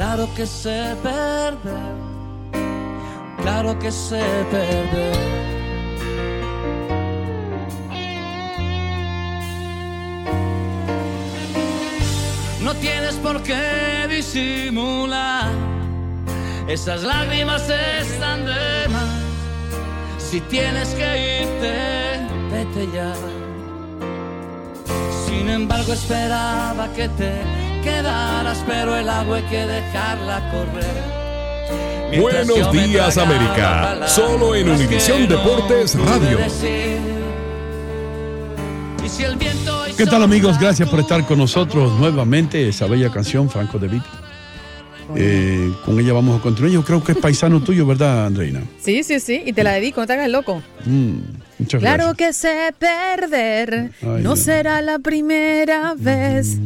Claro que sé perder, claro que sé perder. No tienes por qué disimular, esas lágrimas están de más. Si tienes que irte, vete ya. Sin embargo, esperaba que te quedaras, pero el agua hay que dejarla correr. Mientras Buenos días, América. Solo en que Univisión no Deportes Radio. decir. Y si el viento ¿Qué tal amigos? Gracias por estar con nosotros nuevamente. Esa bella canción, Franco de Vita. Eh, con ella vamos a continuar. Yo creo que es paisano tuyo, ¿verdad, Andreina? Sí, sí, sí, y te la dedico, no te hagas loco. Mm, muchas Claro gracias. que sé perder, Ay, no Dios. será la primera vez.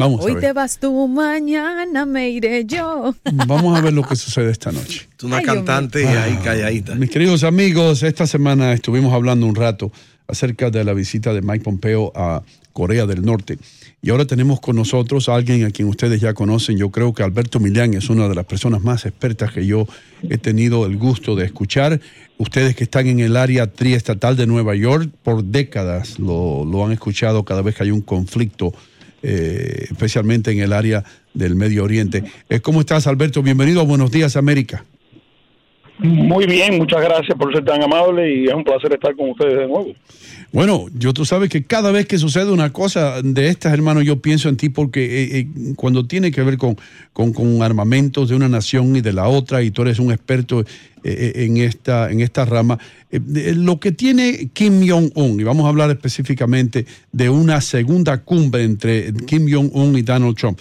Vamos a Hoy ver. te vas tú, mañana me iré yo. Vamos a ver lo que sucede esta noche. Tú una Ay, cantante y ahí calladita. Mis queridos amigos, esta semana estuvimos hablando un rato acerca de la visita de Mike Pompeo a Corea del Norte. Y ahora tenemos con nosotros a alguien a quien ustedes ya conocen. Yo creo que Alberto Millán es una de las personas más expertas que yo he tenido el gusto de escuchar. Ustedes que están en el área triestatal de Nueva York, por décadas lo, lo han escuchado cada vez que hay un conflicto, eh, especialmente en el área del Medio Oriente. Eh, ¿Cómo estás, Alberto? Bienvenido Buenos Días, América. Muy bien, muchas gracias por ser tan amable y es un placer estar con ustedes de nuevo. Bueno, yo tú sabes que cada vez que sucede una cosa de estas, hermano, yo pienso en ti porque eh, eh, cuando tiene que ver con, con, armamentos de una nación y de la otra, y tú eres un experto eh, eh, en, esta, en esta rama, lo que tiene Kim Jong-un, y vamos a hablar específicamente de una segunda cumbre entre Kim Jong-un y Donald Trump,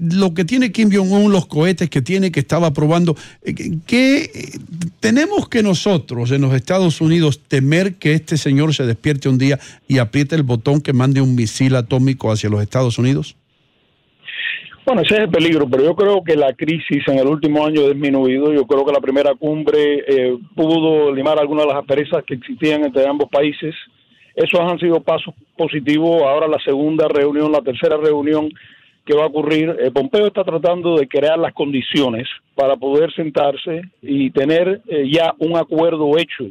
lo que tiene Kim Jong-un, los cohetes que tiene, que estaba probando, que- tenemos que nosotros en los Estados Unidos temer que este señor se despierte un día y apriete el botón que mande un misil atómico hacia los Estados Unidos? Bueno, ese es el peligro, pero yo creo que la crisis en el último año ha disminuido. Yo creo que la primera cumbre eh, pudo limar algunas de las asperezas que existían entre ambos países. Esos han sido pasos positivos. Ahora la segunda reunión, la tercera reunión que va a ocurrir, eh, Pompeo está tratando de crear las condiciones para poder sentarse y tener eh, ya un acuerdo hecho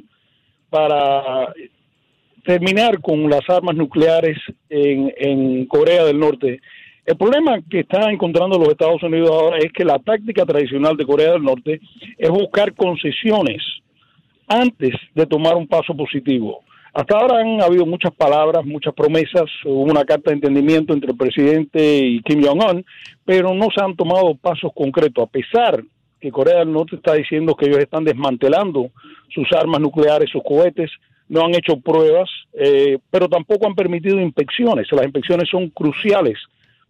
para terminar con las armas nucleares en, en Corea del Norte. El problema que está encontrando los Estados Unidos ahora es que la táctica tradicional de Corea del Norte es buscar concesiones antes de tomar un paso positivo. Hasta ahora han habido muchas palabras, muchas promesas, hubo una carta de entendimiento entre el presidente y Kim Jong-un, pero no se han tomado pasos concretos, a pesar que Corea del Norte está diciendo que ellos están desmantelando sus armas nucleares, sus cohetes, no han hecho pruebas, eh, pero tampoco han permitido inspecciones. Las inspecciones son cruciales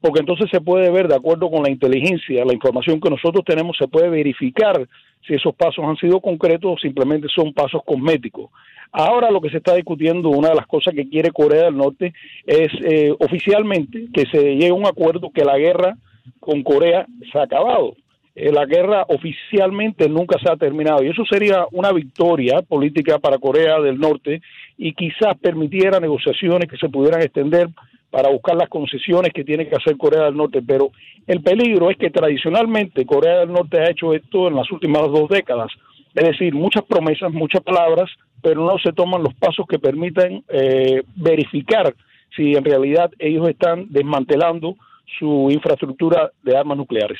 porque entonces se puede ver, de acuerdo con la inteligencia, la información que nosotros tenemos, se puede verificar si esos pasos han sido concretos o simplemente son pasos cosméticos. Ahora lo que se está discutiendo, una de las cosas que quiere Corea del Norte es eh, oficialmente que se llegue a un acuerdo que la guerra con Corea se ha acabado. Eh, la guerra oficialmente nunca se ha terminado y eso sería una victoria política para Corea del Norte y quizás permitiera negociaciones que se pudieran extender para buscar las concesiones que tiene que hacer Corea del Norte, pero el peligro es que tradicionalmente Corea del Norte ha hecho esto en las últimas dos décadas, es decir, muchas promesas, muchas palabras, pero no se toman los pasos que permitan eh, verificar si en realidad ellos están desmantelando su infraestructura de armas nucleares.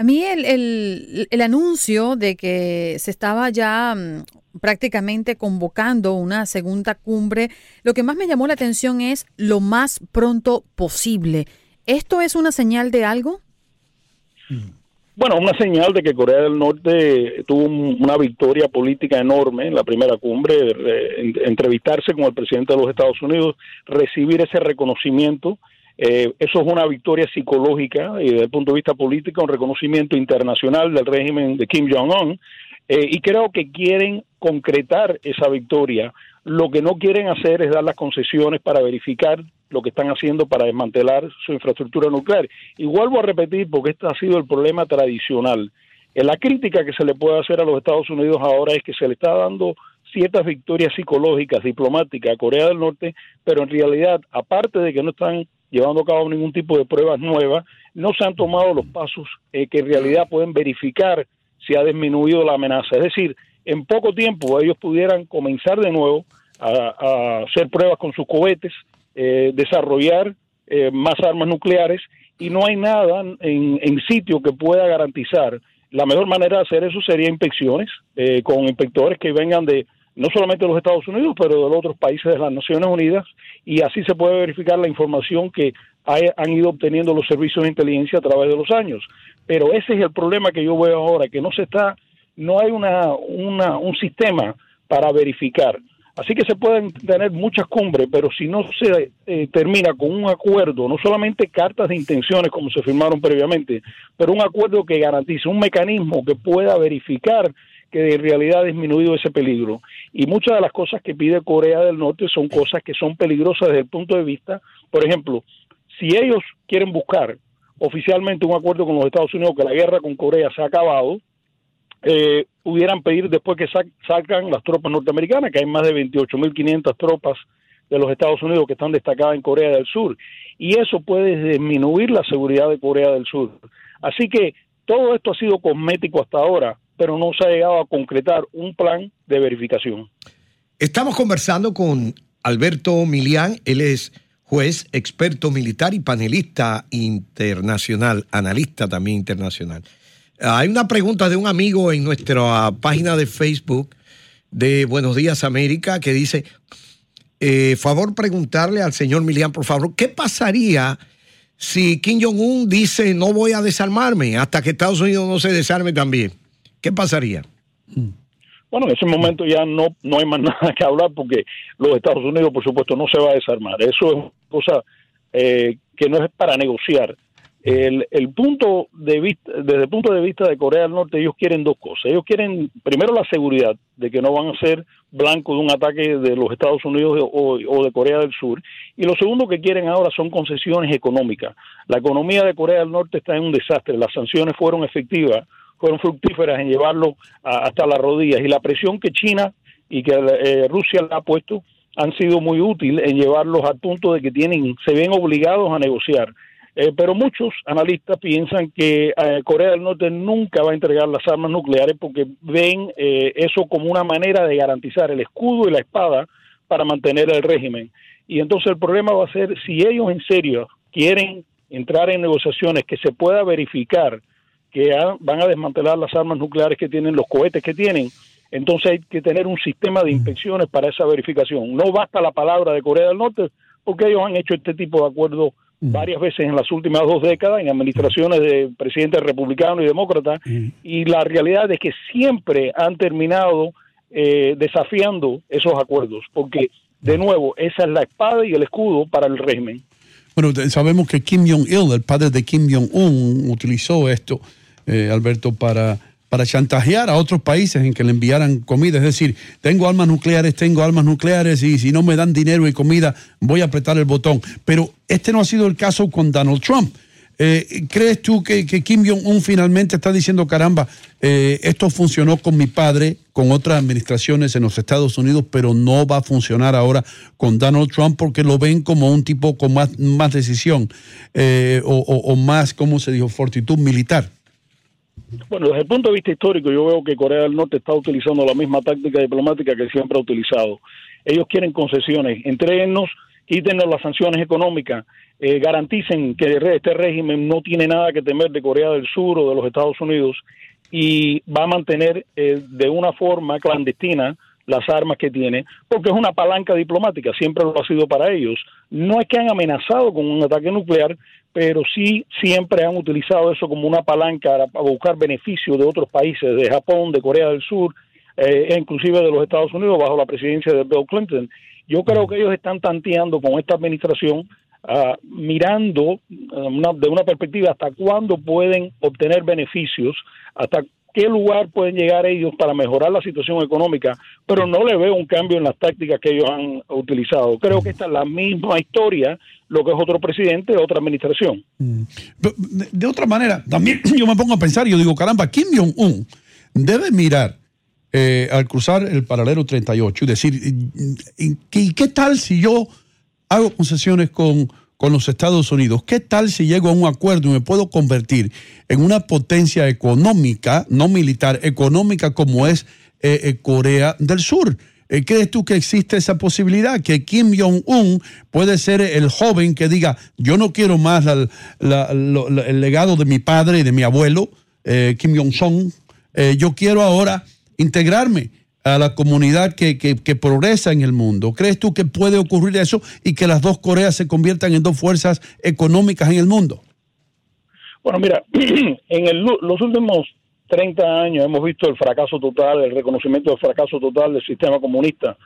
A mí el, el, el anuncio de que se estaba ya mm, prácticamente convocando una segunda cumbre, lo que más me llamó la atención es lo más pronto posible. ¿Esto es una señal de algo? Bueno, una señal de que Corea del Norte tuvo un- una victoria política enorme en la primera cumbre, re- en- entrevistarse con el presidente de los Estados Unidos, recibir ese reconocimiento. Eh, eso es una victoria psicológica y desde el punto de vista político, un reconocimiento internacional del régimen de Kim Jong-un. Eh, y creo que quieren concretar esa victoria. Lo que no quieren hacer es dar las concesiones para verificar lo que están haciendo para desmantelar su infraestructura nuclear. Y vuelvo a repetir, porque este ha sido el problema tradicional. Eh, La crítica que se le puede hacer a los Estados Unidos ahora es que se le está dando ciertas victorias psicológicas, diplomáticas a Corea del Norte, pero en realidad, aparte de que no están llevando a cabo ningún tipo de pruebas nuevas, no se han tomado los pasos eh, que en realidad pueden verificar si ha disminuido la amenaza. Es decir, en poco tiempo ellos pudieran comenzar de nuevo a, hacer pruebas con sus cohetes, eh, desarrollar eh, más armas nucleares y no hay nada en, en sitio que pueda garantizar. La mejor manera de hacer eso sería inspecciones eh, con inspectores que vengan de no solamente de los Estados Unidos, pero de los otros países de las Naciones Unidas y así se puede verificar la información que han ido obteniendo los servicios de inteligencia a través de los años. Pero ese es el problema que yo veo ahora, que no se está, no hay una, una un sistema para verificar. Así que se pueden tener muchas cumbres, pero si no se eh, termina con un acuerdo, no solamente cartas de intenciones como se firmaron previamente, pero un acuerdo que garantice un mecanismo que pueda verificar que en realidad ha disminuido ese peligro. Y muchas de las cosas que pide Corea del Norte son cosas que son peligrosas desde el punto de vista, por ejemplo, si ellos quieren buscar oficialmente un acuerdo con los Estados Unidos que la guerra con Corea se ha acabado, eh, pudieran pedir después que sa- salgan las tropas norteamericanas, que hay más de 28.500 tropas de los Estados Unidos que están destacadas en Corea del Sur. Y eso puede disminuir la seguridad de Corea del Sur. Así que todo esto ha sido cosmético hasta ahora, pero no se ha llegado a concretar un plan de verificación. Estamos conversando con Alberto Milián, él es juez, experto militar y panelista internacional, analista también internacional. Hay una pregunta de un amigo en nuestra página de Facebook de Buenos Días América que dice, eh, favor preguntarle al señor Milián, por favor, ¿qué pasaría si Kim Jong-un dice no voy a desarmarme hasta que Estados Unidos no se desarme también? ¿Qué pasaría? Bueno, en ese momento ya no, no hay más nada que hablar porque los Estados Unidos, por supuesto, no se va a desarmar. Eso es una cosa eh, que no es para negociar. El, punto de vista, desde el punto de vista de Corea del Norte, ellos quieren dos cosas. Ellos quieren, primero, la seguridad de que no van a ser blancos de un ataque de los Estados Unidos o de Corea del Sur. Y lo segundo que quieren ahora son concesiones económicas. La economía de Corea del Norte está en un desastre. Las sanciones fueron efectivas, fueron fructíferas en llevarlo a- hasta las rodillas. Y la presión que China y que eh, Rusia le ha puesto han sido muy útil en llevarlos al punto de que tienen, se ven obligados a negociar. Eh, pero muchos analistas piensan que eh, Corea del Norte nunca va a entregar las armas nucleares porque ven eh, eso como una manera de garantizar el escudo y la espada para mantener el régimen. Y entonces el problema va a ser si ellos en serio quieren entrar en negociaciones que se pueda verificar que van a desmantelar las armas nucleares que tienen, los cohetes que tienen, entonces hay que tener un sistema de inspecciones para esa verificación. No basta la palabra de Corea del Norte porque ellos han hecho este tipo de acuerdos varias veces en las últimas dos décadas en administraciones de presidentes republicanos y demócratas y la realidad es que siempre han terminado eh, desafiando esos acuerdos porque de nuevo esa es la espada y el escudo para el régimen. Bueno, sabemos que Kim Jong-il, el padre de Kim Jong-un, utilizó esto, eh, Alberto, para, para chantajear a otros países en que le enviaran comida. Es decir, tengo armas nucleares, tengo armas nucleares y si no me dan dinero y comida, voy a apretar el botón. Pero este no ha sido el caso con Donald Trump. Eh, ¿Crees tú que, Kim Jong-un finalmente está diciendo, caramba, eh, esto funcionó con mi padre, con otras administraciones en los Estados Unidos, pero no va a funcionar ahora con Donald Trump porque lo ven como un tipo con más, decisión eh, o, más, ¿cómo se dijo?, fortitud militar. Bueno, desde el punto de vista histórico, yo veo que Corea del Norte está utilizando la misma táctica diplomática que siempre ha utilizado. Ellos quieren concesiones, entréguennos, quítenos las sanciones económicas, eh, garanticen que este régimen no tiene nada que temer de Corea del Sur o de los Estados Unidos y va a mantener eh, de una forma clandestina las armas que tiene, porque es una palanca diplomática, siempre lo ha sido para ellos. No es que han amenazado con un ataque nuclear, pero sí siempre han utilizado eso como una palanca para para buscar beneficios de otros países, de Japón, de Corea del Sur, eh, e inclusive de los Estados Unidos bajo la presidencia de Bill Clinton. Yo creo que ellos están tanteando con esta administración, ah, mirando ah, una- de una perspectiva hasta cuándo pueden obtener beneficios, hasta qué lugar pueden llegar ellos para mejorar la situación económica, pero no le veo un cambio en las tácticas que ellos han utilizado. Creo que esta es la misma historia, lo que es otro presidente, otra administración. Pero, De, de otra manera, también yo me pongo a pensar y yo digo, caramba, Kim Jong-un debe mirar eh, al cruzar el paralelo 38 y decir, ¿y, qué tal si yo hago concesiones con, con los Estados Unidos? ¿Qué tal si llego a un acuerdo y me puedo convertir en una potencia económica, no militar, económica como es eh, eh, Corea del Sur? ¿Crees tú que existe esa posibilidad? Que Kim Jong-un puede ser el joven que diga, yo no quiero más el legado de mi padre y de mi abuelo, Kim Jong-song, yo quiero ahora integrarme a la comunidad que, que- progresa en el mundo. ¿Crees tú que puede ocurrir eso y que las dos Coreas se conviertan en dos fuerzas económicas en el mundo? Bueno, mira, en el- los últimos 30 años hemos visto el fracaso total, el reconocimiento del fracaso total del sistema comunista,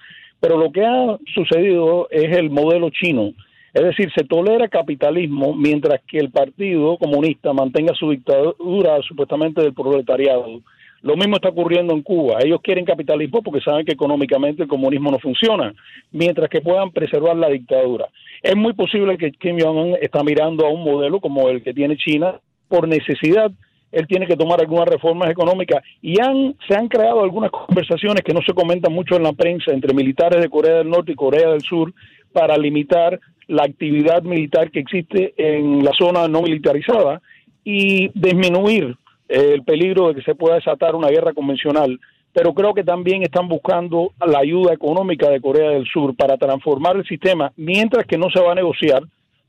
pero lo que ha sucedido es el modelo chino. Es decir, se tolera capitalismo mientras que el Partido Comunista mantenga su dictadura supuestamente del proletariado. Lo mismo está ocurriendo en Cuba. Ellos quieren capitalismo porque saben que económicamente el comunismo no funciona, mientras que puedan preservar la dictadura. Es muy posible que Kim Jong-un está mirando a un modelo como el que tiene China por necesidad. Él tiene que tomar algunas reformas económicas y han, se han creado algunas conversaciones que no se comentan mucho en la prensa entre militares de Corea del Norte y Corea del Sur para limitar la actividad militar que existe en la zona no militarizada y disminuir el peligro de que se pueda desatar una guerra convencional. Pero creo que también están buscando la ayuda económica de Corea del Sur para transformar el sistema, mientras que no se va a negociar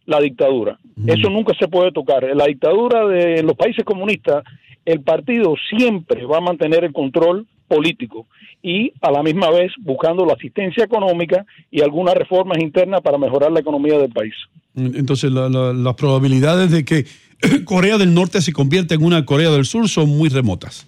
la dictadura. Eso nunca se puede tocar. En la dictadura de los países comunistas, el partido siempre va a mantener el control político y a la misma vez buscando la asistencia económica y algunas reformas internas para mejorar la economía del país. Entonces, la- la- las probabilidades de que Corea del Norte se convierta en una Corea del Sur son muy remotas.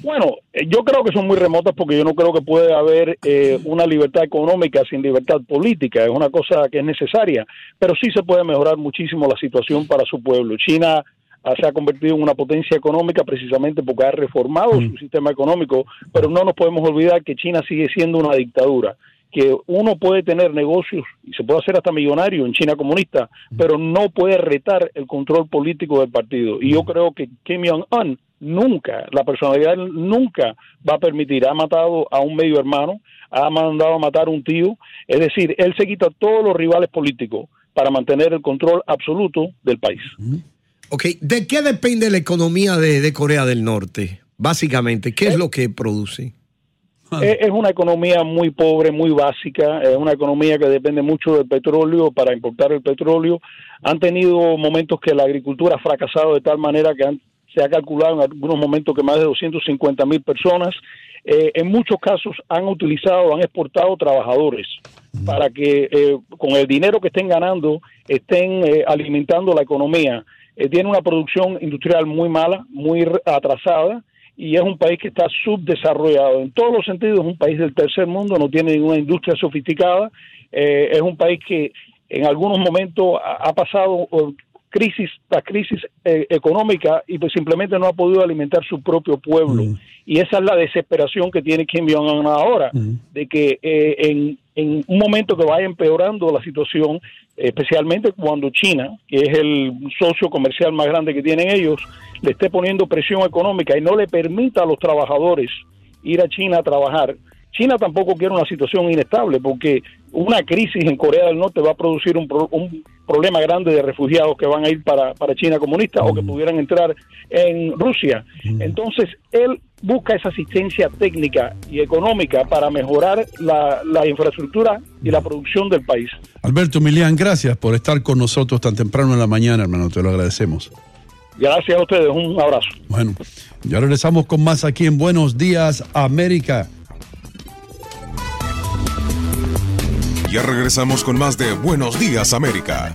Bueno, eh, yo creo que son muy remotas porque yo no creo que puede haber eh, una libertad económica sin libertad política. Es una cosa que es necesaria, pero sí se puede mejorar muchísimo la situación para su pueblo. China ah, se ha convertido en una potencia económica precisamente porque ha reformado su sistema económico, pero no nos podemos olvidar que China sigue siendo una dictadura que uno puede tener negocios y se puede hacer hasta millonario en China comunista, pero no puede retar el control político del partido. Y yo creo que Kim Jong-un nunca, la personalidad nunca va a permitir. Ha matado a un medio hermano, ha mandado a matar a un tío. Es decir, él se quita a todos los rivales políticos para mantener el control absoluto del país. Ok, ¿de qué depende la economía de, de Corea del Norte? Básicamente, ¿qué es lo que produce? Es es una economía muy pobre, muy básica, es una economía que depende mucho del petróleo para importar el petróleo. Han tenido momentos que la agricultura ha fracasado de tal manera que han se ha calculado en algunos momentos que más de 250 mil personas. Eh, en muchos casos han utilizado, han exportado trabajadores para que eh, con el dinero que estén ganando estén eh, alimentando la economía. tiene una producción industrial muy mala, muy atrasada y es un país que está subdesarrollado. En todos los sentidos es un país del tercer mundo, no tiene ninguna industria sofisticada, es un país que en algunos momentos ha, pasado crisis tras crisis eh, económica y pues simplemente no ha podido alimentar su propio pueblo. Mm. Y esa es la desesperación que tiene Kim Jong-un ahora, mm. de que eh, en, en, un momento que vaya empeorando la situación, especialmente cuando China, que es el socio comercial más grande que tienen ellos, le esté poniendo presión económica y no le permita a los trabajadores ir a China a trabajar, China tampoco quiere una situación inestable porque una crisis en Corea del Norte va a producir un, un problema grande de refugiados que van a ir para, para China comunista o que mm. pudieran entrar en Rusia. Mm. Entonces, él busca esa asistencia técnica y económica para mejorar la, la infraestructura y la producción del país. Alberto Milian, gracias por estar con nosotros tan temprano en la mañana, hermano, te lo agradecemos. Gracias a ustedes, un abrazo. Bueno, ya regresamos con más aquí en Buenos Días, América. Ya regresamos con más de Buenos Días América.